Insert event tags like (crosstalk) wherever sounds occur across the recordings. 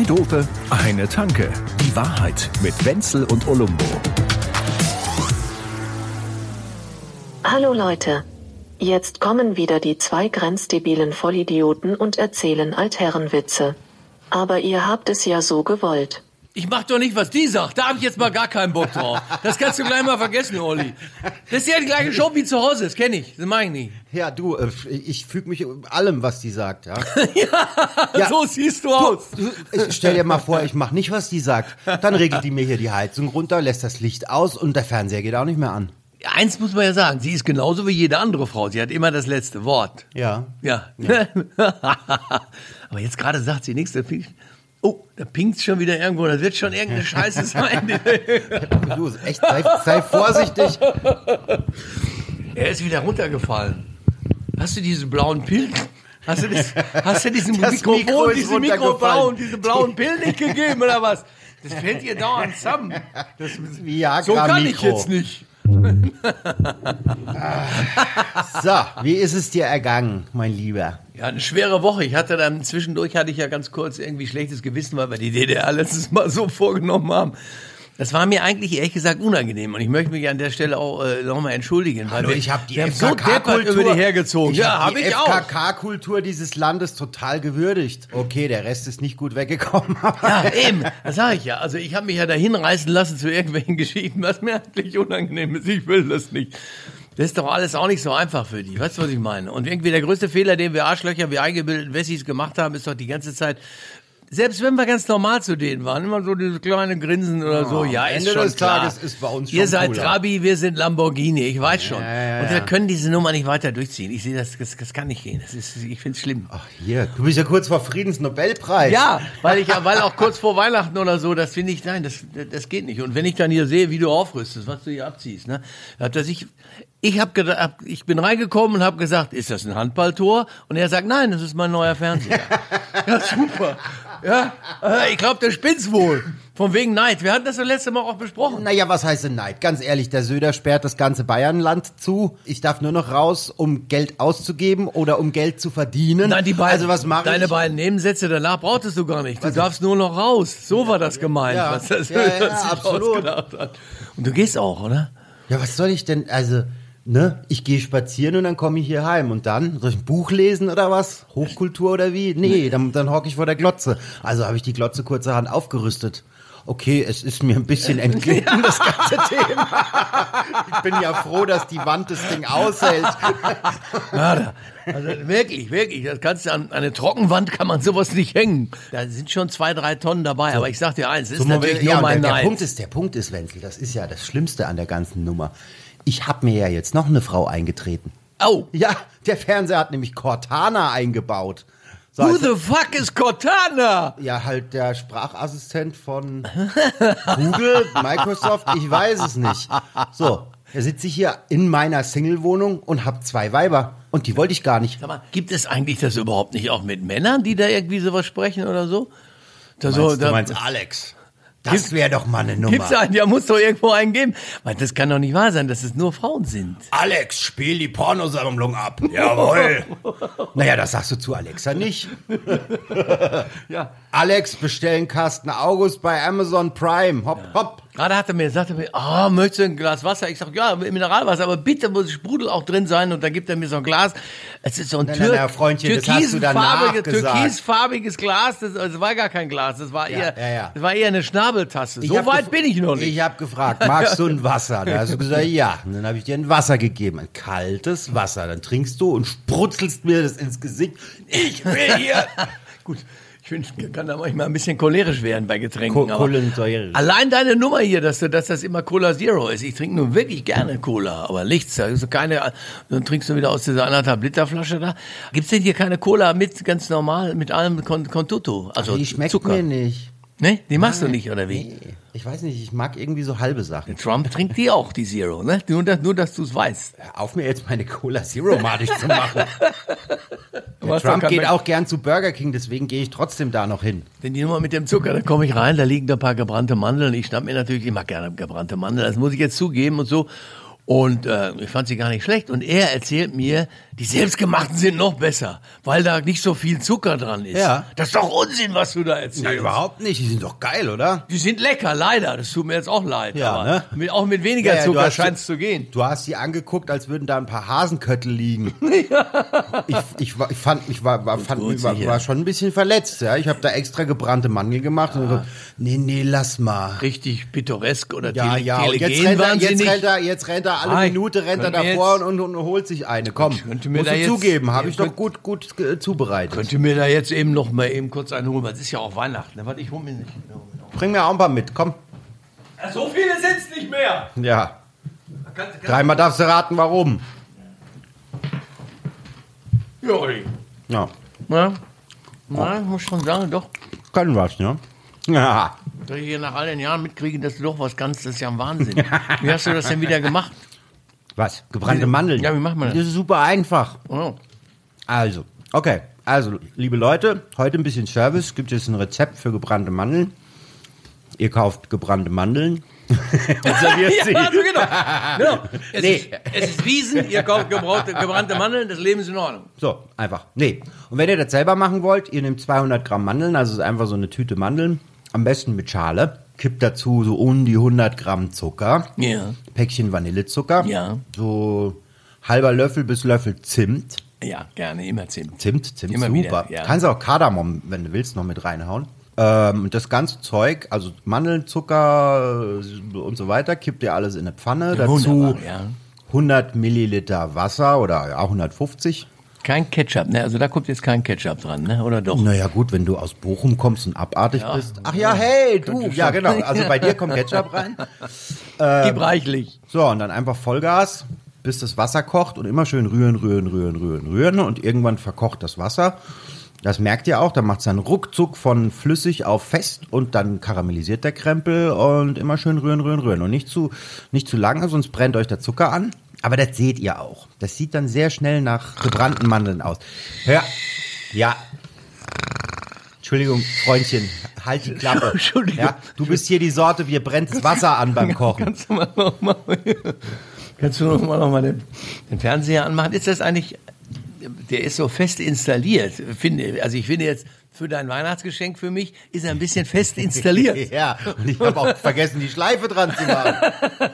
Zwei Dope, eine Tanke. Die Wahrheit mit Wenzel und Olumbo. Hallo Leute. Jetzt kommen wieder die zwei grenzdebilen Vollidioten und erzählen Altherrenwitze. Aber ihr habt es ja so gewollt. Ich mach doch nicht, was die sagt. Da hab ich jetzt mal gar keinen Bock drauf. Das kannst du gleich mal vergessen, Olli. Das ist ja die gleiche Show wie zu Hause. Das kenne ich. Das mach ich nicht. Ja, du, äh, ich füge mich allem, was die sagt. Ja? (laughs) ja, so siehst du aus. Du, ich stell dir mal vor, ich mach nicht, was die sagt. Dann regelt die mir hier die Heizung runter, lässt das Licht aus und der Fernseher geht auch nicht mehr an. Eins muss man ja sagen, sie ist genauso wie jede andere Frau. Sie hat immer das letzte Wort. Ja. Ja. ja. (laughs) Aber jetzt gerade sagt sie nichts. Oh, da pinkt schon wieder irgendwo. Das wird schon irgendeine Scheiße (laughs) sein. du, echt, sei, sei vorsichtig. Er ist wieder runtergefallen. Hast du diese blauen Pillen? Hast du, das, hast du diesen Das Mikrofon, Mikro diese. Mikrofon, diese blauen Pillen nicht gegeben oder was? Das fällt dir dauernd zusammen. Das, Viagra so kann ich Mikro. jetzt nicht. So, wie ist es dir ergangen, mein Lieber? Ja, eine schwere Woche. Ich hatte dann zwischendurch hatte ich ja ganz kurz irgendwie schlechtes Gewissen, weil wir die DDR letztes Mal so vorgenommen haben. Das war mir eigentlich ehrlich gesagt unangenehm und ich möchte mich an der Stelle auch äh, nochmal entschuldigen, weil Hallo, wir, ich habe die haben so FKK-Kultur über die hergezogen. Ich ja, habe die ich auch. FKK-Kultur dieses Landes total gewürdigt. Okay, der Rest ist nicht gut weggekommen. (laughs) Ja, eben, das sage ich ja. Also ich habe mich ja dahin reißen lassen zu irgendwelchen (laughs) Geschichten, was mir eigentlich unangenehm ist. Ich will das nicht. Das ist doch alles auch nicht so einfach für die. Weißt du, was ich meine? Und irgendwie der größte Fehler, den wir Arschlöcher, wir eingebildeten Wessis gemacht haben, ist doch die ganze Zeit, selbst wenn wir ganz normal zu denen waren, immer so dieses kleine Grinsen oder so, ja, am ist Ende schon des klar. Tages ist bei uns Ihr schon seid cooler. Trabi, wir sind Lamborghini, ich weiß schon. ja, Und wir ja. können diese Nummer nicht weiter durchziehen. Ich sehe das, das, das kann nicht gehen. Das ist, ich finde es schlimm. Ach, hier, du bist ja kurz vor Friedensnobelpreis. Ja, weil ich ja, (laughs) weil auch kurz vor Weihnachten oder so, das finde ich, nein, das, das geht nicht. Und wenn ich dann hier sehe, wie du aufrüstest, was du hier abziehst, ne, hat er sich, ich gedacht, hab- ich bin reingekommen und habe gesagt, ist das ein Handballtor? Und er sagt, nein, das ist mein neuer Fernseher. (laughs) ja, super. Ja, äh, ich glaube, der spinnt's wohl. Von wegen Neid. Wir hatten das das letzte Mal auch besprochen. Naja, was heißt denn Neid? Ganz ehrlich, der Söder sperrt das ganze Bayernland zu. Ich darf nur noch raus, um Geld auszugeben oder um Geld zu verdienen. Nein, die beiden, also was mache deine ich? beiden Nebensätze danach brauchtest du gar nicht. Du darfst nur noch raus. So war das gemeint, Ja, was das ja, ja, was sich absolut. ausgedacht hat. Und du gehst auch, oder? Ja, was soll ich denn? Also, ne? Ich gehe spazieren und dann komme ich hier heim. Und dann? Soll ich ein Buch lesen oder was? Hochkultur oder wie? Nee, dann, dann hocke ich vor der Glotze. Also habe ich die Glotze kurzerhand aufgerüstet. Okay, es ist mir ein bisschen entglitten, (laughs) das ganze Thema. Ich bin ja froh, dass die Wand das Ding aushält. Also wirklich, wirklich. Das kannst du an eine Trockenwand kann man sowas nicht hängen. Da sind schon zwei, drei Tonnen dabei. Aber ich sag dir eins, ist So, natürlich ja, nur mein der, der. Punkt ist, der Punkt ist, Wenzel, das ist ja das Schlimmste an der ganzen Nummer. Ich habe mir ja jetzt noch eine Frau eingetreten. Oh, Ja, der Fernseher hat nämlich Cortana eingebaut. So, who also- the fuck is Cortana? ja, halt der Sprachassistent von (laughs) Google, Microsoft, ich weiß es nicht. So, da sitze ich hier in meiner Single-Wohnung und habe zwei Weiber. Und die wollte ich gar nicht. Sag mal, gibt es eigentlich das überhaupt nicht auch mit Männern, die da irgendwie sowas sprechen oder so? Da so, Meinst, da, du meinst Alex? Das wäre doch mal eine Nummer. Gibt's einen? Ja, muss doch irgendwo einen geben. Weil das kann doch nicht wahr sein, dass es nur Frauen sind. Alex, spiel die Pornosammlung ab. Jawohl. (laughs) naja, das sagst du zu Alexa nicht. (laughs) Ja. Alex, bestellen Kasten August bei Amazon Prime. Hopp, hopp. Gerade hat er mir, er mir, ah, möchtest du ein Glas Wasser? Ich sag, ja, Mineralwasser, aber bitte muss Sprudel auch drin sein. Und dann gibt er mir so ein Glas. Es ist so ein Nein, Tür nein, nein, türkisfarbiges- gesagt. türkisfarbiges Glas. Das, also das war gar kein Glas, das war eher, ja, ja. Das war eher eine Schnabeltasse. Ich So weit bin ich noch nicht. Ich habe gefragt, magst du ein Wasser? Da hast du gesagt, ja. Und dann habe ich dir ein Wasser gegeben, ein kaltes Wasser. Dann trinkst du und sprutzelst mir das ins Gesicht. Ich will hier. (laughs) Gut, ich (laughs) kann da manchmal ein bisschen cholerisch werden bei Getränken. Kohlensäure. Allein deine Nummer hier, dass, du, dass das immer Cola Zero ist. Ich trinke nur wirklich gerne Cola, aber nichts. Also keine, dann trinkst du wieder aus dieser anderthalb Liter Flasche da. Gibt's denn hier keine Cola mit ganz normal, mit allem con, con tutto? Also die schmeckt Zucker. mir nicht. Ne? Die machst du nicht, oder wie? Nee, ich weiß nicht, ich mag irgendwie so halbe Sachen. Trump trinkt die auch, die Zero, ne? Nur, dass, nur, dass du es weißt. Hör Auf mir jetzt meine Cola Zero madig zu machen. (laughs) Trump geht auch gern zu Burger King, deswegen gehe ich trotzdem da noch hin. Denn die Nummer mit dem Zucker, da komme ich rein, da liegen da ein paar gebrannte Mandeln. Ich schnapp mir natürlich, ich mag gerne gebrannte Mandeln, das muss ich jetzt zugeben und so. Und äh, ich fand sie gar nicht schlecht. Und er erzählt mir, die selbstgemachten sind noch besser, weil da nicht so viel Zucker dran ist. Ja. Das ist doch Unsinn, was du da erzählst. Na, überhaupt nicht. Die sind doch geil, oder? Die sind lecker, leider. Das tut mir jetzt auch leid. Ja, aber ne? mit, auch mit weniger Ja, ja, Zucker scheint es zu gehen. Du hast sie angeguckt, als würden da ein paar Hasenköttel liegen. (laughs) ich, ich, war- ich fand, ich war, war, fand, war, war schon ein bisschen verletzt. Ja, ich habe da extra gebrannte Mandel gemacht und so, nee, nee, lass mal. Richtig pittoresk oder Ja, tele ja, und jetzt rennt, er, jetzt, rennt er, jetzt rennt er alle Nein, Minute, rennt er davor und, und, und holt sich eine. Komm, Könnte mir musst da jetzt- zugeben, habe ich Könnt- doch gut, gut äh, zubereitet. Könnte mir da jetzt eben noch mal eben kurz einen holen, weil es ist ja auch Weihnachten. ne? Warte, ich hol mir nicht. Bring mir auch ein paar mit, komm. Ja, so viele sind's nicht mehr. Ja, Kannst, kannst, dreimal darfst du raten, warum. Jori. Ja, Na, na, ich muss schon sagen, doch, kann was, ne? Ja. dass ich hier nach all den Jahren mitkriege, dass du doch was kannst, das ist ja ein Wahnsinn. Wie hast du das denn wieder gemacht? Was? Gebrannte Mandeln? Ja, wie macht man das? Das ist super einfach. Oh. Also, okay. Also, liebe Leute, heute ein bisschen Service. Gibt es ein Rezept für gebrannte Mandeln. Ihr kauft gebrannte Mandeln. (laughs) und serviert (laughs) sie. Ja, also genau. genau. Es, Nee. ist, es ist Wiesen, ihr kauft gebrauchte, gebrannte Mandeln, das Leben ist in Ordnung. So, einfach. Nee. Und wenn ihr das selber machen wollt, ihr nehmt 200 Gramm Mandeln, also es ist einfach so eine Tüte Mandeln. Am besten mit Schale. Kippt dazu so um die 100 Gramm Zucker. Ja. Päckchen Vanillezucker. Ja. So halber Löffel bis Löffel Zimt. Ja, gerne, immer Zimt. Zimt, Zimt, Immer super. wieder, ja. Kannst auch Kardamom, wenn du willst, noch mit reinhauen. Ähm, und das ganze Zeug, also Mandeln, Zucker äh, und so weiter, kippt ihr alles in eine Pfanne. Dazu Wunderbar, ja. 100 Milliliter Wasser oder auch 150. Kein Ketchup, ne? Also da kommt jetzt kein Ketchup dran, ne? Oder doch? Naja gut, wenn du aus Bochum kommst und abartig bist. Ach ja, hey, du. Ja, genau. Also bei dir kommt Ketchup rein. (laughs) Gib reichlich. So, und dann einfach Vollgas, bis das Wasser kocht und immer schön rühren, rühren, rühren, rühren, rühren. Und irgendwann verkocht das Wasser. Das merkt ihr auch, dann macht es dann ruckzuck von flüssig auf fest und dann karamellisiert der Krempel und immer schön rühren, rühren, rühren. Und nicht zu, nicht zu lange, sonst brennt euch der Zucker an. Aber das seht ihr auch. Das sieht dann sehr schnell nach gebrannten Mandeln aus. Hör, ja. Entschuldigung, Freundchen, halt die Klappe. (laughs) Entschuldigung. Ja, du bist hier die Sorte, wir brennt das Wasser an beim Kochen. Kannst du mal noch mal, kannst du noch mal, noch mal den, den Fernseher anmachen? Ist das eigentlich, der ist so fest installiert, finde, also ich finde jetzt, für dein Weihnachtsgeschenk für mich ist er ein bisschen fest installiert. (laughs) Ja, und ich habe auch vergessen, die Schleife dran zu machen.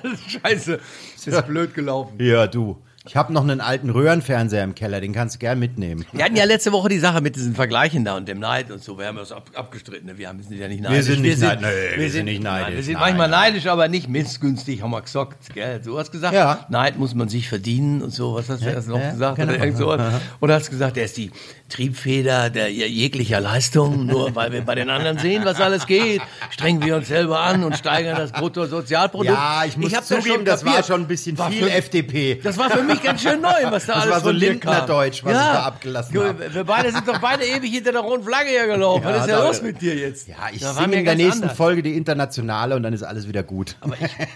(laughs) Scheiße, das ist blöd gelaufen. Ja, du. Ich habe noch einen alten Röhrenfernseher im Keller, den kannst du gern mitnehmen. Wir hatten ja letzte Woche die Sache mit diesen Vergleichen da und dem Neid und so. Wir haben das ab, abgestritten. ne? Wir haben- wir sind ja nicht neidisch. sind nicht neid- nee, wir sind nicht neidisch. Wir sind Nein, manchmal nein. neidisch, aber nicht missgünstig, haben wir gesagt. Gell? So hast du gesagt, Ja. Neid muss man sich verdienen und so. Was hast du erst noch ja, gesagt? genau. Oder, irgend sowas. Oder hast du gesagt, er ist die Triebfeder der jeglicher Leistung, nur weil wir bei den anderen sehen, was alles geht, strengen wir uns selber an und steigern das Bruttosozialprodukt. Ja, ich muss hab zugeben, das war schon ein bisschen War viel für- FDP. das war für mich ganz schön neu, was da Das alles war so von Lindner-Deutsch, kam. was ich da abgelassen Guck, hab. Wir beide sind doch beide ewig hinter der roten Flagge hier gelaufen. Ja, was ist ja da- los mit dir jetzt? Ja, ich singe in der nächsten anders. Folge die Internationale und dann ist alles wieder gut.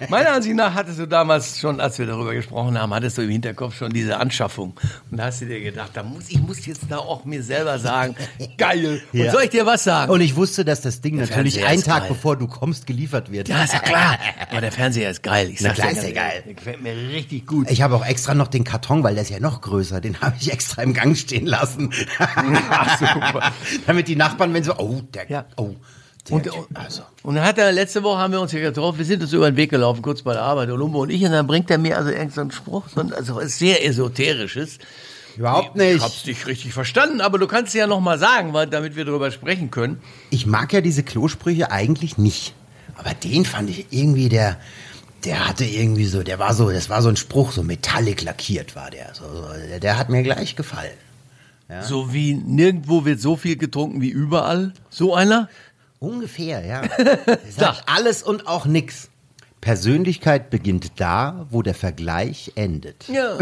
Meiner Ansicht nach hattest du damals schon, als wir darüber gesprochen haben, hattest du im Hinterkopf schon diese Anschaffung. Und da hast du dir gedacht, da muss, ich muss jetzt da auch mir selber sagen, geil. Und Ja. soll ich dir was sagen? Und ich wusste, dass das Ding natürlich Fernseher einen Tag geil. bevor du kommst geliefert wird. ja, ist ja klar. Aber der Fernseher ist geil. Ich Na sag's klar ist der ehrlich. Der gefällt mir richtig gut. Ich habe auch extra noch den Karton, weil der ist ja noch größer, den habe ich extra im Gang stehen lassen. (laughs) Super. (laughs) Damit die Nachbarn, wenn so, oh, der, Ja. oh, der Und, Typ, also. und dann hat er, letzte Woche haben wir uns hier getroffen, wir sind uns über den Weg gelaufen, kurz bei der Arbeit, Olumbo und ich, und dann bringt er mir also irgendeinen so einen Spruch, also sehr esoterisches. Überhaupt Ich nicht. hab's nicht richtig verstanden, aber du kannst es ja noch mal sagen, weil, damit wir darüber sprechen können. Ich mag ja diese Klosprüche eigentlich nicht. Aber den fand ich irgendwie, der, der hatte irgendwie so, der war so, das war so ein Spruch, so metallic lackiert war der. So, so, der, der hat mir gleich gefallen. So wie nirgendwo wird so viel getrunken wie überall. So einer? Ungefähr, ja. (laughs) Sagt alles und auch nix. Persönlichkeit beginnt da, wo der Vergleich endet. Ja,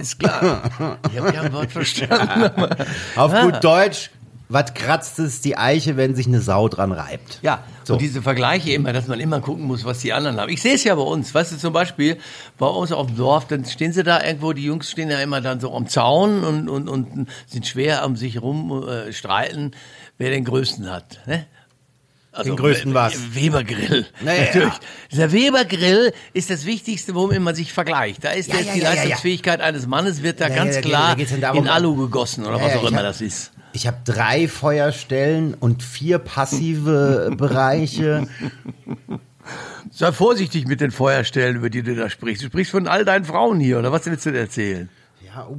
ist klar. Ich habe kein Wort verstanden. (laughs) Auf gut Deutsch, was kratzt es die Eiche, wenn sich eine Sau dran reibt? Ja, So. und diese Vergleiche immer, dass man immer gucken muss, was die anderen haben. Ich sehe es ja bei uns, weißt du, zum Beispiel bei uns auf dem Dorf, dann stehen sie da irgendwo, die Jungs stehen ja immer dann so am Zaun und, und, und sind schwer am sich rum äh, streiten, wer den Größten hat. Ne? Also, Den größten was? Weber-Grill. Naja. Natürlich. Dieser Weber-Grill ist das Wichtigste, womit man sich vergleicht. Da ist Ja, jetzt ja, die ja, ja, ja. Leistungsfähigkeit eines Mannes wird da Ja, ganz ja, geht- klar da darum- in Alu gegossen oder Ja, was ja, auch immer das ist. Ich habe drei Feuerstellen und vier passive (laughs) Bereiche. Sei vorsichtig mit den Feuerstellen, über die du da sprichst. Du sprichst von all deinen Frauen hier, oder was willst du denn erzählen? Ja, oh.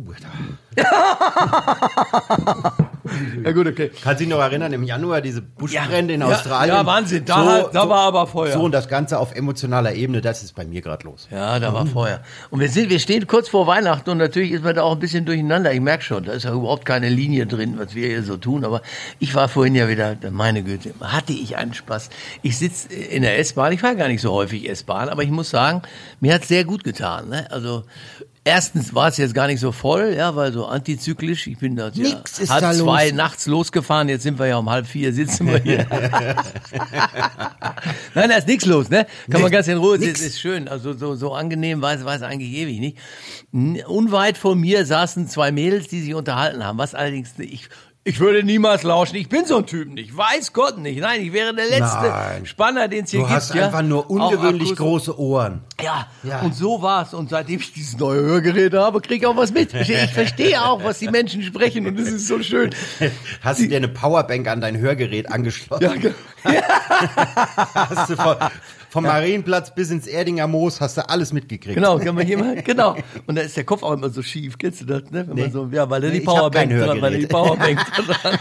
(laughs) (laughs) Ja gut, okay. Kannst du dich noch erinnern, im Januar diese Buschbrände in Ja, Australien? ja, Wahnsinn, da- da war aber Feuer. So und das Ganze auf emotionaler Ebene, das ist bei mir gerade los. Ja, da war Feuer. Und wir sind, wir stehen kurz vor Weihnachten und natürlich ist man da auch ein bisschen durcheinander. Ich merke schon, da ist ja überhaupt keine Linie drin, was wir hier so tun. Aber ich war vorhin ja wieder, meine Güte, hatte ich einen Spaß. Ich sitze in der S-Bahn, ich fahre gar nicht so häufig S-Bahn, aber ich muss sagen, mir hat sehr gut getan. Ne? Also Erstens war es jetzt gar nicht so voll, ja, weil so antizyklisch. Ich bin da ja ist halb da zwei los. nachts losgefahren. Jetzt sind wir ja um halb vier, sitzen wir hier. (laughs) Nein, da ist nichts los, ne? Kann man ganz in Ruhe sitzen. nix. Ist schön. Also so, so angenehm war es eigentlich ewig nicht. Unweit von mir saßen zwei Mädels, die sich unterhalten haben. Was allerdings ich ich würde niemals lauschen. Ich bin so ein Typ nicht. Weiß Gott nicht. Nein, ich wäre der letzte Nein. Spanner, den es hier Du gibt. hast ja? einfach nur ungewöhnlich große Ohren. Ja, Ja. und so war's. Und seitdem ich dieses neue Hörgerät habe, kriege ich auch was mit. Ich, verstehe auch, was die Menschen sprechen und es ist so schön. (laughs) Hast du dir eine Powerbank an dein Hörgerät angeschlossen? Ja, ge- (laughs) Hast du von, vom Marienplatz bis ins Erdinger Moos hast du alles mitgekriegt. Genau, kann man hier (laughs) mal, genau. Und da ist der Kopf auch immer so schief, kennst du das, ne? Wenn Nee. man so, ja, weil da die Powerbank dran, weil da die. Powerbank dran.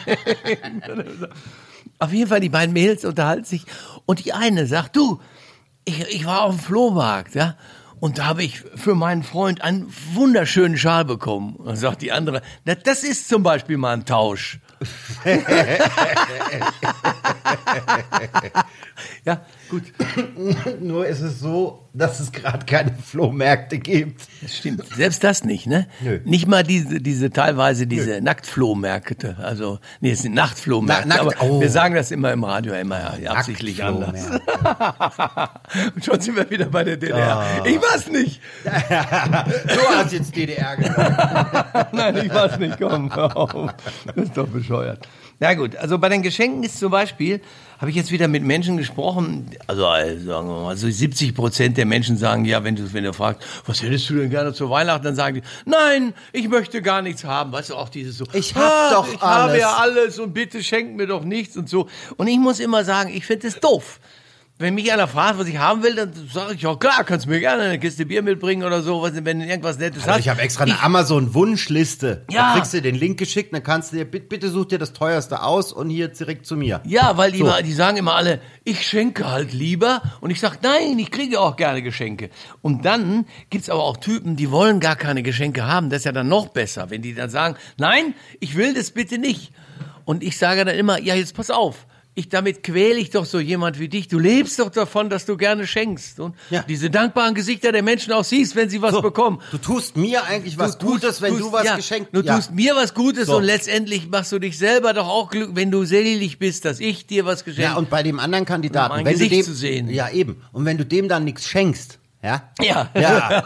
Auf jeden Fall, die beiden Mädels unterhalten sich und die eine sagt, du, ich, ich war auf dem Flohmarkt, ja, und da habe ich für meinen Freund einen wunderschönen Schal bekommen. Und dann sagt die andere, na, das ist zum Beispiel mal ein Tausch. (laughs) (laughs) ja, gut. (laughs) Nur ist es so, dass es gerade keine Flohmärkte gibt. Das stimmt. Selbst das nicht, ne? Nö. Nicht mal diese, diese teilweise diese Nacktflohmärkte. Also, nee, es sind Nachtflohmärkte. Na- nackt- aber oh. wir sagen das immer im Radio immer ja, absichtlich anders. Und (laughs) schon sind wir wieder bei der DDR. Ah. Ich weiß nicht. Du hast jetzt DDR gesagt. Nein, ich weiß nicht. Komm, hör auf. Das ist doch bescheuert. Na gut, also bei den Geschenken ist zum Beispiel, habe ich jetzt wieder mit Menschen gesprochen, also äh, sagen wir mal, so 70 Prozent der Menschen sagen, ja, wenn du, wenn du fragst, was hättest du denn gerne zu Weihnachten, dann sagen die, nein, ich möchte gar nichts haben. Weißt du, auch dieses so, Ich hab "Ah, doch ich habe alles." ja alles und bitte schenk mir doch nichts und so. Und ich muss immer sagen, ich finde es doof. Wenn mich einer fragt, was ich haben will, dann sage ich, ja klar, kannst du mir gerne eine Kiste Bier mitbringen oder so, was- wenn du irgendwas Nettes Also hast. ich habe extra eine Amazon-Wunschliste. Ja. Da kriegst du den Link geschickt, dann kannst du dir, bitte, bitte such dir das teuerste aus und hier direkt zu mir. Ja, weil die, So. die sagen immer alle, ich schenke halt lieber. Und ich sag, nein, ich kriege auch gerne Geschenke. Und dann gibt's aber auch Typen, die wollen gar keine Geschenke haben. Das ist ja dann noch besser, wenn die dann sagen, nein, ich will das bitte nicht. Und ich sage dann immer, ja, jetzt pass auf. Ich, damit quäle ich doch so jemand wie dich. Du lebst doch davon, dass du gerne schenkst. Und Ja. diese dankbaren Gesichter der Menschen auch siehst, wenn sie was So, bekommen. Du tust mir eigentlich was Du Gutes, wenn tust- du was ja, geschenkt Du ja. tust mir was Gutes So. und letztendlich machst du dich selber doch auch glücklich, wenn du selig bist, dass ich dir was geschenkt Ja, und bei dem anderen Kandidaten, Um wenn Gesicht du dem, zu sehen. Ja, eben. Und wenn du dem dann nichts schenkst, ja? Ja. Ja.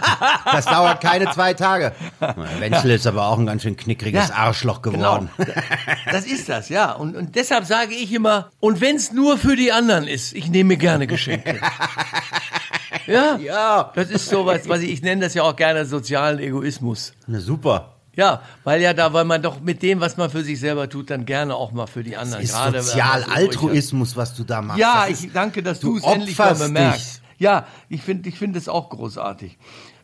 Das dauert keine zwei Tage. Wenzel ist aber auch ein ganz schön knickriges Ja, Arschloch geworden. Genau. Das ist das, ja. Und, und deshalb sage ich immer, und wenn es nur für die anderen ist, ich nehme gerne Geschenke. (laughs) Ja, Ja. das ist sowas, was ich, ich nenne das ja auch gerne sozialen Egoismus. Na super. Ja, weil ja da, weil man doch mit dem, was man für sich selber tut, dann gerne auch mal für die anderen. Ist gerade. Sozialaltruismus, was du da machst. Ja, Das ich danke, dass du es endlich mal bemerkst. Ja, ich finde ich finde es auch großartig.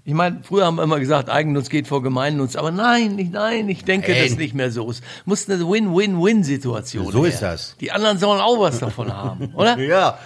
Ich meine, früher haben wir immer gesagt, Eigennutz geht vor Gemeinnutz, aber nein, nicht, nein, ich denke, Nein. das nicht mehr so. Es muss eine Win-Win-Win-Situation So her. ist das. Die anderen sollen auch was davon haben, oder? (laughs) Ja.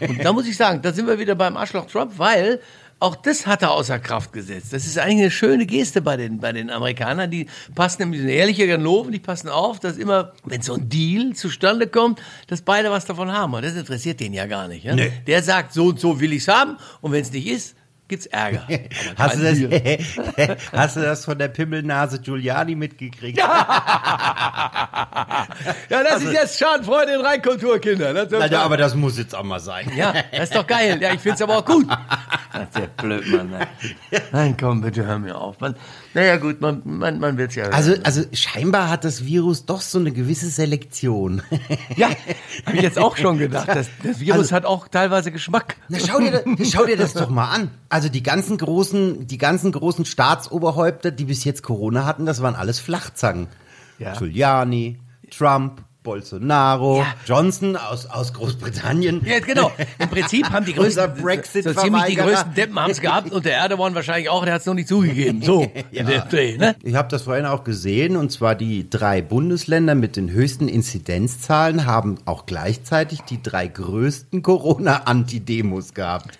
Und da muss ich sagen, da sind wir wieder beim Arschloch Trump, weil auch das hat er außer Kraft gesetzt. Das ist eigentlich eine schöne Geste bei den, bei den Amerikanern. Die passen nämlich, die sind ehrliche Ganoven, die passen auf, dass immer, wenn so ein Deal zustande kommt, dass beide was davon haben. Und das interessiert den ja gar nicht. Ja? Nee. Der sagt, so und so will ich's haben. Und wenn es nicht ist, gibt's Ärger. (laughs) Hast du, das, (laughs) hast du das von der Pimmelnase Giuliani mitgekriegt? Ja, das ist jetzt Schadenfreude in Reinkultur, Kinder. Das Na, ja, aber das muss jetzt auch mal sein. Ja, das ist doch geil. Ja, ich find's aber auch gut. Das ist der blöd, Mann. Nein. (laughs) Nein, komm, bitte hör mir auf. Man, naja, gut, man, man, man wird's ja. Also, also scheinbar hat das Virus doch so eine gewisse Selektion. ja, habe ich jetzt auch schon gedacht. Das, das Virus Also- hat auch teilweise Geschmack. Na, schau dir, das- schau dir das doch mal an. Also die ganzen großen, die ganzen großen Staatsoberhäupter, die bis jetzt Corona hatten, das waren alles Flachzangen. Ja. Giuliani, Trump, Bolsonaro, Ja. Johnson aus, aus Großbritannien. Ja, genau. (laughs) Im Prinzip haben die größten, Brexit so ziemlich die größten Deppen haben es gehabt und der Erdogan wahrscheinlich auch, der hat es noch nicht zugegeben. So, (laughs) in der Dreh, ne? Ich habe das vorhin auch gesehen, und zwar die drei Bundesländer mit den höchsten Inzidenzzahlen haben auch gleichzeitig die drei größten Corona-Antidemos gehabt.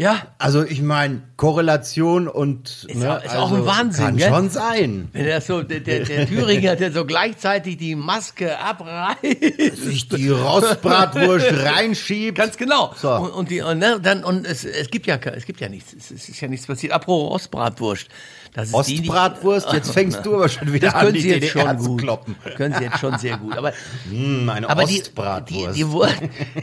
Ja, Also ich meine, Korrelation und Ist ne, auch- ist auch ein Wahnsinn, kann gell? schon sein. wenn er so, der, der, der Thüringer, der so gleichzeitig die Maske abreißt. Sich die Rostbratwurst (laughs) reinschiebt. Ganz genau. So. Und, und die und, ne, dann und es, es gibt ja es gibt ja nichts. Es, ist ja nichts passiert. Apropos Ostbratwurst. Das ist die, die- Ostbratwurst, jetzt (laughs) fängst du aber schon wieder Das an, können die Sie jetzt DDR schon zu gut. kloppen. (laughs) Können Sie jetzt schon sehr gut. Aber Hm, eine Aber die, die, Ostbratwurst. die, Wur-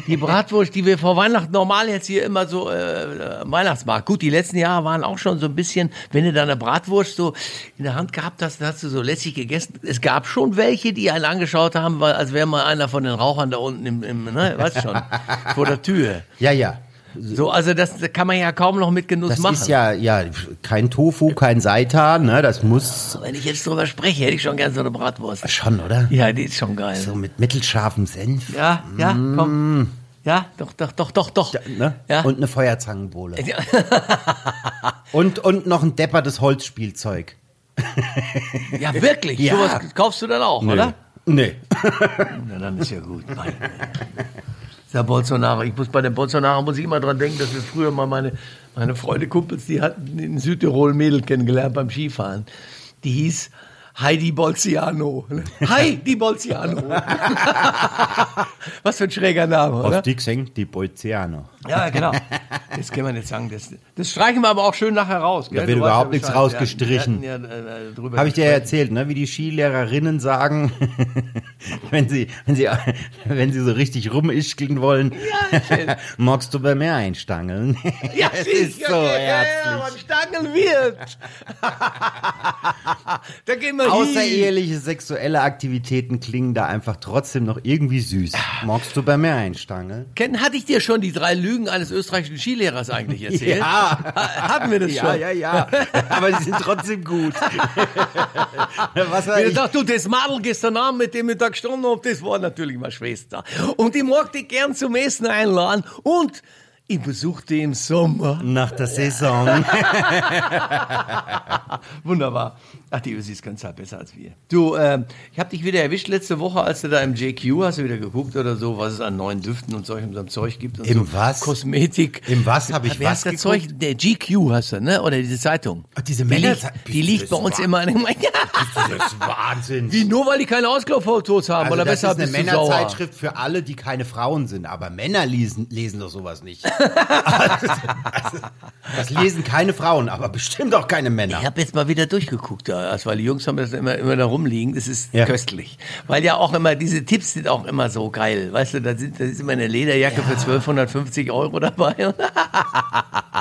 die Bratwurst, die wir vor Weihnachten normal jetzt hier immer so äh, Weihnachtsmarkt. Gut, die letzten Jahre waren auch schon so ein bisschen, wenn du da eine Bratwurst so in der Hand gehabt hast, dann hast du so lässig gegessen. Es gab schon welche, die einen angeschaut haben, weil, als wäre mal einer von den Rauchern da unten im, im ne, weißt schon, vor der Tür. ja, ja. So, also das kann man ja kaum noch mit Genuss Das machen. ist ja, ja, kein Tofu, kein Seitan, ne, das muss Wenn ich jetzt drüber spreche, hätte ich schon gern so eine Bratwurst. schon, oder? Ja, die ist schon geil. So mit mittelscharfem Senf. Ja, ja, komm. Ja, doch, doch, doch, doch, doch. Ne? Ja. Und eine Feuerzangenbowle. Ja. (laughs) Und, und noch ein deppertes Holzspielzeug. Ja, wirklich? Ja. Sowas kaufst du dann auch, oder? Nee. (laughs) Na, dann ist ja gut. Güte. Der Bolsonaro. Ich muss bei dem Bolsonaro muss ich immer dran denken, dass wir früher mal meine, meine Freunde, Kumpels, die hatten in Südtirol Mädel kennengelernt beim Skifahren. Die hieß Heidi Bolziano. (laughs) Heidi Bolziano. (laughs) Was für ein schräger Name, oder? Auf die gesehen, die Bolziano. Ja, genau. (laughs) Das kann man nicht sagen. Das, das streichen wir aber auch schön nachher raus. Gell? Da wird überhaupt ja nichts Bescheid. rausgestrichen. Ja, äh, drüber Habe ich dir ja gesprochen. erzählt, ne? wie die Skilehrerinnen sagen, (laughs) wenn sie, wenn sie, wenn sie so richtig rumischkeln wollen, (laughs) magst du bei mir einstangeln? Ja, es ist so ja, herzlich. Ja, man stangeln wird. da gehen wir hin. Außereheliche sexuelle Aktivitäten klingen da einfach trotzdem noch irgendwie süß. Magst du bei mir einstangeln? Ken, hatte ich dir schon die drei Lügen eines österreichischen Skilehrers eigentlich erzählt? (laughs) Ja. Ha- Haben wir das Ja, schon? ja, ja. Aber sie sind trotzdem gut. (laughs) Was war Ich dachte, du, das Madel gestern Abend, mit dem ich da gestanden hab, das war natürlich meine Schwester. Und ich mag dich gern zum Essen einladen. Und ich besuchte im Sommer. Nach der Saison. (laughs) Wunderbar. Ach, die Ösis können es halt besser als wir. Du, ähm, ich habe dich wieder erwischt letzte Woche, als du da im JQ hast du wieder geguckt oder so, was es an neuen Düften und solchem so Zeug gibt. Im so. was? Kosmetik. Im was habe ich Wie was das geguckt? Zeug? Der GQ hast du, ne? Oder diese Zeitung. Ach, diese die Männer- liegt, die liegt bei Das uns immer in dem, ja. Das ist (laughs) Wahnsinn. Wie, nur weil die keine Ausklauffotos haben Also oder das besser ist eine? Männerzeitschrift für alle, die keine Frauen sind. Aber Männer lesen, lesen doch sowas nicht. (laughs) Also, das lesen keine Frauen, aber bestimmt auch keine Männer. Ich habe jetzt mal wieder durchgeguckt, da, also, weil die Jungs haben das immer, immer da rumliegen. Das ist Ja. köstlich. Weil ja auch immer, diese Tipps sind auch immer so geil. Weißt du, da, sind, da ist immer eine Lederjacke für 1250 Euro dabei. (laughs)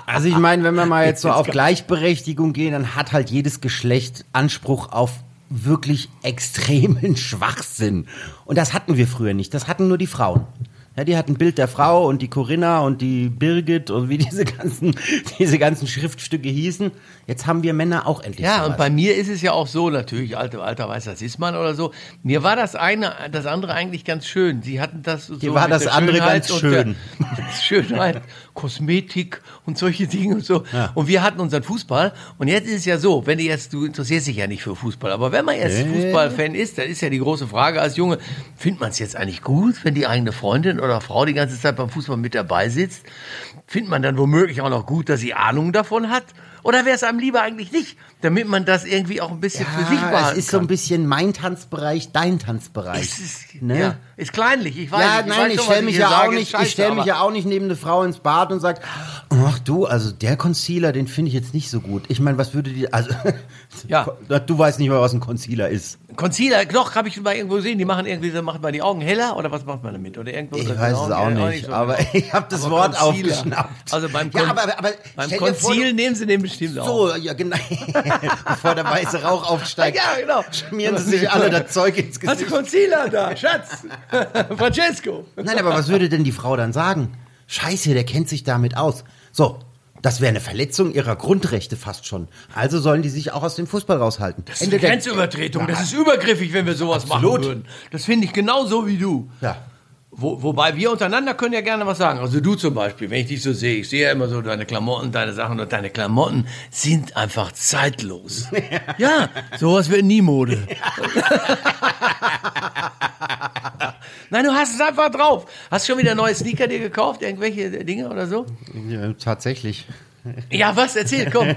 Also ich meine, wenn wir mal jetzt so auf Gleichberechtigung gehen, dann hat halt jedes Geschlecht Anspruch auf wirklich extremen (laughs) Schwachsinn. Und das hatten wir früher nicht. Das hatten nur die Frauen. Ja, die hatten ein Bild der Frau und die Corinna und die Birgit und wie (laughs) diese ganzen, diese ganzen Schriftstücke hießen. Jetzt haben wir Männer auch endlich Ja, sowas. und bei mir ist es ja auch so, natürlich, alter, alter weiß, das ist man oder so. Mir war das eine, das andere eigentlich ganz schön. Sie hatten das so. Dir war das der andere Schönheit ganz schön. (laughs) Schönheit, Kosmetik und solche Dinge und so. Ja. Und wir hatten unseren Fußball. Und jetzt ist es ja so, wenn du jetzt, du interessierst dich ja nicht für Fußball, aber wenn man jetzt Fußballfan ist, dann ist ja die große Frage als Junge, findet man es jetzt eigentlich gut, wenn die eigene Freundin oder Frau die ganze Zeit beim Fußball mit dabei sitzt? Findet man dann womöglich auch noch gut, dass sie Ahnung davon hat? Oder wäre es einem lieber eigentlich nicht, damit man das irgendwie auch ein bisschen für sich ja, behalten es ist so ein kann? bisschen mein Tanzbereich, dein Tanzbereich. Es ist, ne? ja, ist kleinlich, ich weiß Ja, nicht. nein, weiß ich stelle mich ja auch sage, ist nicht, ich stelle mich ja auch nicht neben eine Frau ins Bad und sag, ach du, also der Concealer, den finde ich jetzt nicht so gut. Ich meine, was würde die, also, Ja. (laughs) du weißt nicht mal, was ein Concealer ist. Concealer, doch, habe ich mal irgendwo gesehen, die machen irgendwie, so, macht man die Augen heller oder was macht man damit? Oder irgendwo Ich weiß die es auch nicht, so aber genau. ich habe das Aber Wort Concealer. aufgeschnappt. Also beim, ja, Con aber, aber beim Conceal nehmen sie den bestimmt auch. So, ja genau. (laughs) Bevor der weiße Rauch aufsteigt, Ja, genau. schmieren sie sich alle das Zeug ins Hast du Gesicht. Concealer da, Schatz? (laughs) Francesco. Nein, aber was würde denn die Frau dann sagen? Scheiße, der kennt sich damit aus. So, das wäre eine Verletzung ihrer Grundrechte fast schon. Also sollen die sich auch aus dem Fußball raushalten. Das ist eine Grenzübertretung, das ist übergriffig, wenn wir sowas Absolut. machen würden. Das finde ich genauso wie du. Ja. Wo, wobei wir untereinander können ja gerne was sagen. Also du zum Beispiel, wenn ich dich so sehe, ich sehe ja immer so deine Klamotten, deine Sachen und deine Klamotten sind einfach zeitlos. (laughs) Ja, sowas wird nie Mode. (laughs) Nein, du hast es einfach drauf. Hast du schon wieder neue Sneaker dir gekauft? Irgendwelche Dinge oder so? ja tatsächlich. Ja, was? Erzähl, komm. (laughs)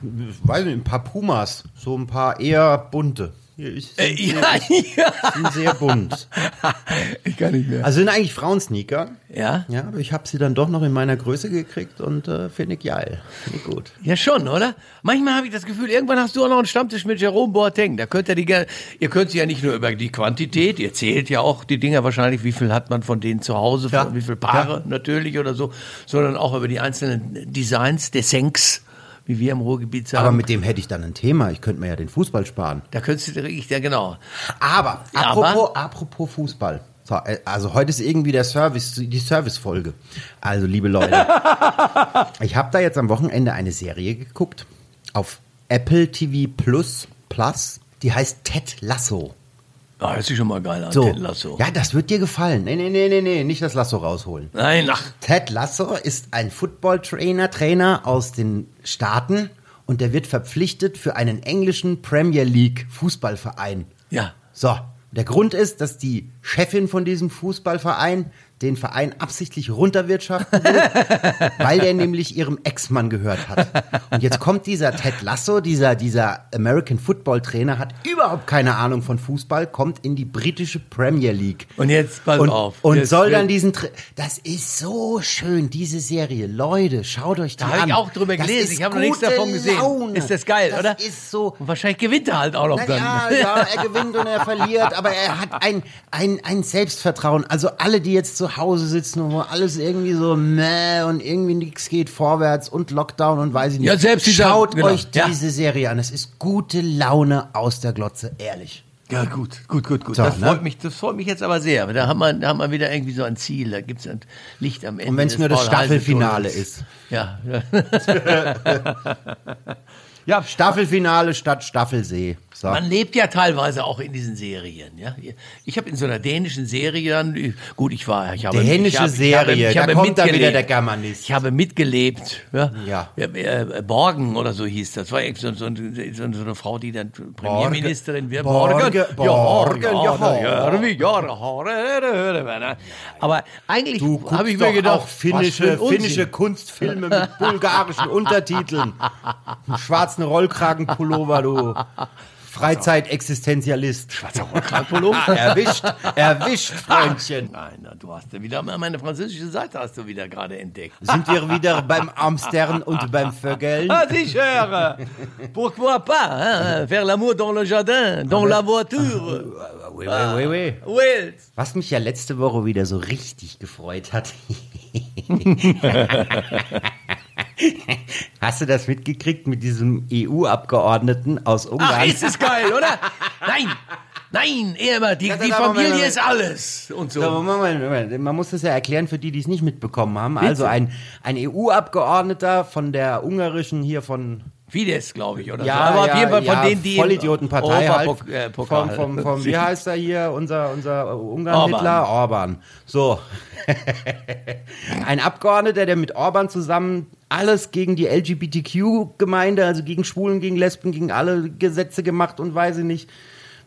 Weiß nicht, ein paar Pumas. So ein paar eher bunte. Hier ist- Äh, sind, ja, ja. sind sehr bunt. (laughs) (laughs) Ich kann nicht mehr. Also sind eigentlich Frauensneaker. Ja? Ja, aber ich habe sie dann doch noch in meiner Größe gekriegt und äh, finde ich geil. Finde ich gut. Ja, schon, oder? Manchmal habe ich das Gefühl, irgendwann hast du auch noch einen Stammtisch mit Jerome Boateng. Da könnt ihr die gerne, ihr könnt sie ja nicht nur über die Quantität, ihr zählt ja auch die Dinger wahrscheinlich, wie viel hat man von denen zu Hause, Ja. wie viele Paare natürlich oder so, sondern auch über die einzelnen Designs, Dessenks, wie wir im Ruhrgebiet sagen. Aber mit dem hätte ich dann ein Thema. Ich könnte mir ja den Fußball sparen. da könntest du richtig, ja genau. Aber, apropos, aber- apropos Fußball. So, äh, also heute ist irgendwie der Service, die Service-Folge. Also, liebe Leute, (laughs) ich habe da jetzt am Wochenende eine Serie geguckt auf Apple TV Plus Plus. Die heißt Ted Lasso. Ah, das ist schon mal geil, So, Ted Lasso. ja, das wird dir gefallen. Nee, nee, nee, nee, nee, nicht das Lasso rausholen. Nein, ach, Ted Lasso ist ein Football-Trainer, Trainer aus den Staaten und der wird verpflichtet für einen englischen Premier League Fußballverein. ja. So, der Grund ist, dass die Chefin von diesem Fußballverein den Verein absichtlich runterwirtschaften will, (laughs) weil der nämlich ihrem Ex-Mann gehört hat. Und jetzt kommt dieser Ted Lasso, dieser, dieser American Football Trainer, hat überhaupt keine Ahnung von Fußball, kommt in die britische Premier League. Und jetzt pass und, auf. Und Jetzt soll dann diesen, Tra das ist so schön, diese Serie. Leute, schaut euch die Da an. habe ich auch drüber Das gelesen. Ich habe noch nichts davon gesehen. Laune. Ist das geil, das oder? ist so, Und wahrscheinlich gewinnt er halt auch noch dann. ja, ja, er gewinnt und er verliert, aber er hat ein, ein, ein Selbstvertrauen. Also alle, die jetzt zu Hause sitzen und wo alles irgendwie so meh und irgendwie nichts geht vorwärts und Lockdown und weiß ich nicht. Ja, selbst dieser- Schaut genau, euch ja. diese Serie an. Es ist gute Laune aus der Glotze, ehrlich. Ja, gut, gut, gut, gut. So, das, ne? freut mich, das freut mich jetzt aber sehr. Da hat man, da hat man wieder irgendwie so ein Ziel, da gibt's ein Licht am Ende. Und wenn es nur das. Staffelfinale ist. Ja, (laughs) (laughs) ja. Ja, Staffelfinale statt Staffelsee. So. Man lebt ja teilweise auch in diesen Serien. Ja, ich habe in so einer dänischen Serie, dann, gut, ich war, ich habe Dänische ich habe, Serie, ich da habe kommt dann wieder mitgelebt. der Germanist. Ich habe mitgelebt. Ja, Ja. äh, Borgen oder so hieß das. War so, so, so, eine Frau, die dann Premierministerin wird. Borge- Borgen, ja, ja. Aber eigentlich habe ich mir gedacht, auch finnische, finnische. Kunstfilme mit bulgarischen (laughs) Untertiteln. Einen schwarzen Rollkragenpullover, du Freizeitexistenzialist. Schwarzer Rollkragenpullover? (laughs) erwischt, erwischt, Freundchen. Nein, du hast ja wieder meine französische Seite hast du wieder gerade entdeckt. Sind wir wieder beim Amstern und beim Vögeln? Ah, sicher! Pourquoi pas? Hein? Faire l'amour dans le jardin, dans la voiture. Oui, oui, oui, oui. Well. Was mich ja letzte Woche wieder so richtig gefreut hat. (laughs) (laughs) Hast du das mitgekriegt mit diesem EU-Abgeordneten aus Ungarn? Ach, ist es geil, oder? Nein, nein, immer, die, die Familie ist alles. Und so. Moment, Moment. Man muss das ja erklären für die, die es nicht mitbekommen haben. Also ein, ein EU-Abgeordneter von der ungarischen hier von Fidesz, glaube ich, oder ja, so. Aber ja, auf jeden Fall von ja, denen, die Vollidiotenpartei halt. Äh, vom, vom, vom, wie (laughs) heißt er hier, unser, unser Ungarn-Hitler? Orban. So. (laughs) Ein Abgeordneter, der mit Orban zusammen alles gegen die LGBTQ-Gemeinde, also gegen Schwulen, gegen Lesben, gegen alle Gesetze gemacht und weiß ich nicht,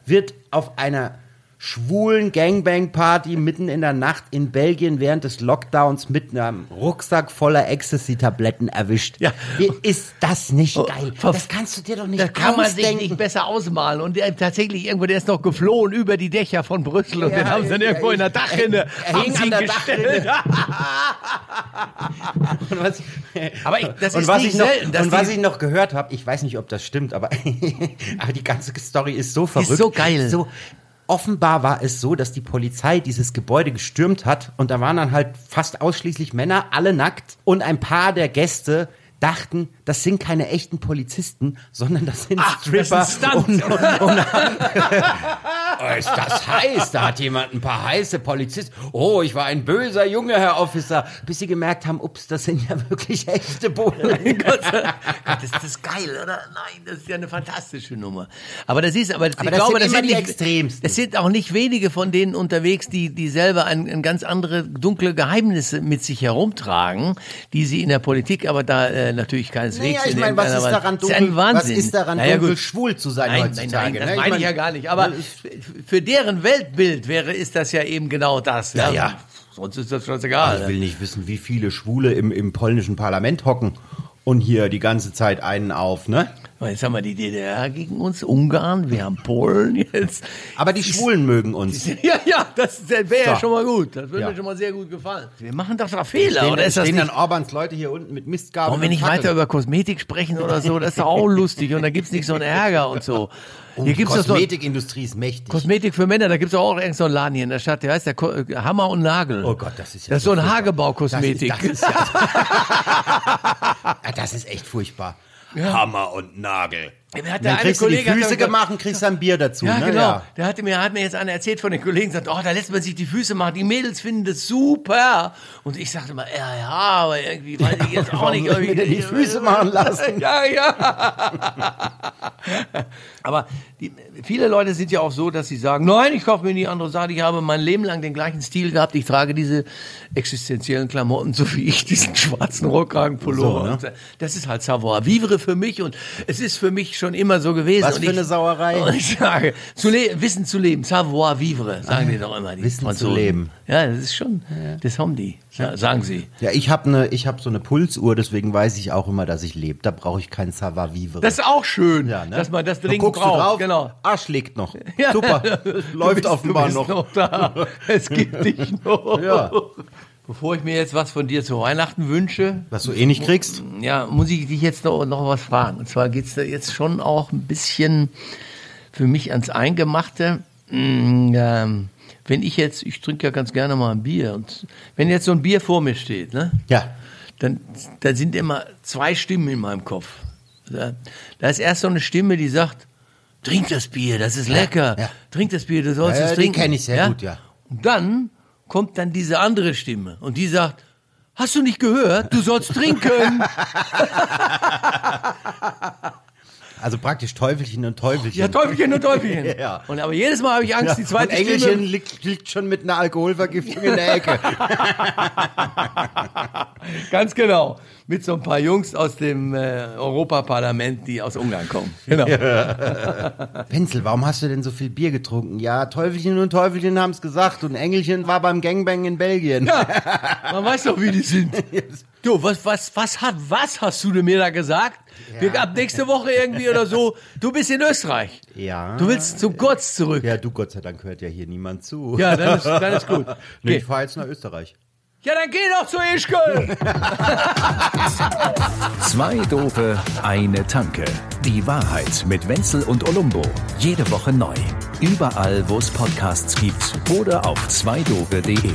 wird auf einer schwulen Gangbang-Party mitten in der Nacht in Belgien während des Lockdowns mit einem Rucksack voller Ecstasy-Tabletten erwischt. Ja. Wie ist das nicht Oh, geil? Das kannst du dir doch nicht Das kann man sich nicht besser ausmalen. Und der, tatsächlich, irgendwo, der ist noch geflohen über die Dächer von Brüssel und Ja, den haben sie dann irgendwo in der ich- Dachrinne. er haben hing an der gestellt. (laughs) Und was, Aber ich- das und ist was nicht ich noch, selten, und was ich noch gehört habe, ich weiß nicht, ob das stimmt, aber, (laughs) aber die ganze Story ist so verrückt. so geil. So, offenbar war es so, dass die Polizei dieses Gebäude gestürmt hat und da waren dann halt fast ausschließlich Männer, alle nackt und ein paar der Gäste dachten, das sind keine echten Polizisten, sondern das sind Ach, das Stripper. ist ein Stunt. und, und, und, (laughs) (laughs) ist das heiß? Da hat jemand ein paar heiße Polizisten. Oh, ich war ein böser Junge, Herr Officer. Bis sie gemerkt haben, ups, das sind ja wirklich echte Bullen. (laughs) Das, das ist geil, oder? Nein, das ist ja eine fantastische Nummer. Aber das ist, aber, ich das glaube, sind das sind die nicht, Extremsten. Es sind auch nicht wenige von denen unterwegs, die, die selber ein, ein ganz andere dunkle Geheimnisse mit sich herumtragen, die sie in der Politik aber da äh, natürlich keineswegs. Naja, ich in meine, was ist daran Das ist ein dunkel, was ist daran Naja, dunkel schwul zu sein Nein, nein, heutzutage? nein, das ne? meine ich mein, ja gar nicht. Aber für deren Weltbild wäre, ist das ja eben genau das. Ja, ja. Sonst ist das scheißegal. Ich will nicht wissen, wie viele Schwule im, im polnischen Parlament hocken und hier die ganze Zeit einen auf, ne? Jetzt haben wir die DDR gegen uns, Ungarn, wir haben Polen jetzt. Aber die Schwulen mögen uns. (laughs) Ja, ja, das wäre ja schon mal gut. Das würde Ja. mir schon mal sehr gut gefallen. Wir machen doch da Fehler, Stehen, oder ist das stehen nicht? dann Orbans Leute hier unten mit Mistgabeln Und wenn und ich Fackeln. weiter über Kosmetik sprechen oder so, das ist doch auch lustig und da gibt's nicht so einen Ärger und so. Und Hier die gibt's Kosmetikindustrie ist mächtig. Kosmetik für Männer, da gibt's doch auch irgend so einen Laden hier in der Stadt, der heißt der Ko äh, Hammer und Nagel. Oh Gott, das ist ja Das ist so ein. Hagebau-Kosmetik. Das das, ist ja, Ja, (laughs) (laughs) das ist echt furchtbar. Hammer und Nagel. Mir hat der dann eine kriegst du die Kollege hat Füße gemacht und kriegst dann Bier dazu. Ja, ne? genau. Der hatte mir, hat mir jetzt einer erzählt von den Kollegen, sagt, oh, da lässt man sich die Füße machen. Die Mädels finden das super. Und ich sagte mal, ja, ja, aber irgendwie weiß ich jetzt auch nicht. ich mir die Füße (laughs) machen lassen? Ja, ja. aber die, viele Leute sind ja auch so, dass sie sagen, nein, ich kaufe mir nie andere Sachen. Ich habe mein Leben lang den gleichen Stil gehabt. Ich trage diese existenziellen Klamotten, so wie ich diesen schwarzen Rockkragenpullover. So, ne? Äh, Das ist halt Savoir vivre für mich und es ist für mich schon immer so gewesen. Was und für ich, eine Sauerei. (laughs) Und ich sage, zu Wissen zu leben, savoir vivre, sagen die doch immer. Die Wissen zu Franzosen. leben. Ja, das ist schon, das haben die, sagen sie. Ja, ich habe ne, ich hab so eine Pulsuhr, deswegen weiß ich auch immer, dass ich lebe. Da brauche ich kein Savoir-vivre. Das ist auch schön, ja, ne? dass man das dringend guckst du braucht. drauf, Genau. Arsch schlägt noch. (laughs) Ja. Super, Du läuft bist- offenbar du bist noch. da. Es gibt dich (laughs) noch. Ja. Bevor ich mir jetzt was von dir zu Weihnachten wünsche, Was du eh nicht kriegst. ja, muss ich dich jetzt noch, noch was fragen. Und zwar geht's da jetzt schon auch ein bisschen für mich ans Eingemachte. Mm, ähm, wenn ich jetzt, ich trinke ja ganz gerne mal ein Bier und wenn jetzt so ein Bier vor mir steht, ne, Ja. dann, dann sind immer zwei Stimmen in meinem Kopf. Da, ist erst so eine Stimme, die sagt, trink das Bier, das ist lecker. ja. Trink das Bier, du sollst Ja, es ja, die trinken. kenn ich sehr gut, ja. Und dann kommt dann diese andere Stimme und die sagt, hast du nicht gehört? Du sollst trinken. (laughs) Also praktisch Teufelchen und Teufelchen. ja, Teufelchen und Teufelchen. (laughs) Ja. Und aber jedes Mal habe ich Angst, die und zweite Engelchen Stimme. liegt, liegt schon mit einer Alkoholvergiftung in der Ecke. (laughs) Ganz genau. Mit so ein paar Jungs aus dem äh, Europaparlament, die aus Ungarn kommen. Genau. (laughs) Wenzel, warum hast du denn so viel Bier getrunken? Ja, Teufelchen und Teufelchen haben es gesagt und Engelchen war beim Gangbang in Belgien. Ja, man weiß doch, wie die sind. Du, was, was, was, hat, was hast du denn mir da gesagt? Wir, ab nächste Woche irgendwie oder so, du bist in Österreich. Ja. Du willst zum Kurz zurück. Ja, du Gott sei Dank hört ja hier niemand zu. Ja, dann ist, dann ist gut. Nee, Okay. ich fahre jetzt nach Österreich. Ja, dann geh doch zu Ischgl. (laughs) Zwei Dope, eine Tanke. Die Wahrheit mit Wenzel und Olumbo. Jede Woche neu. Überall, wo es Podcasts gibt oder auf zweidope.de.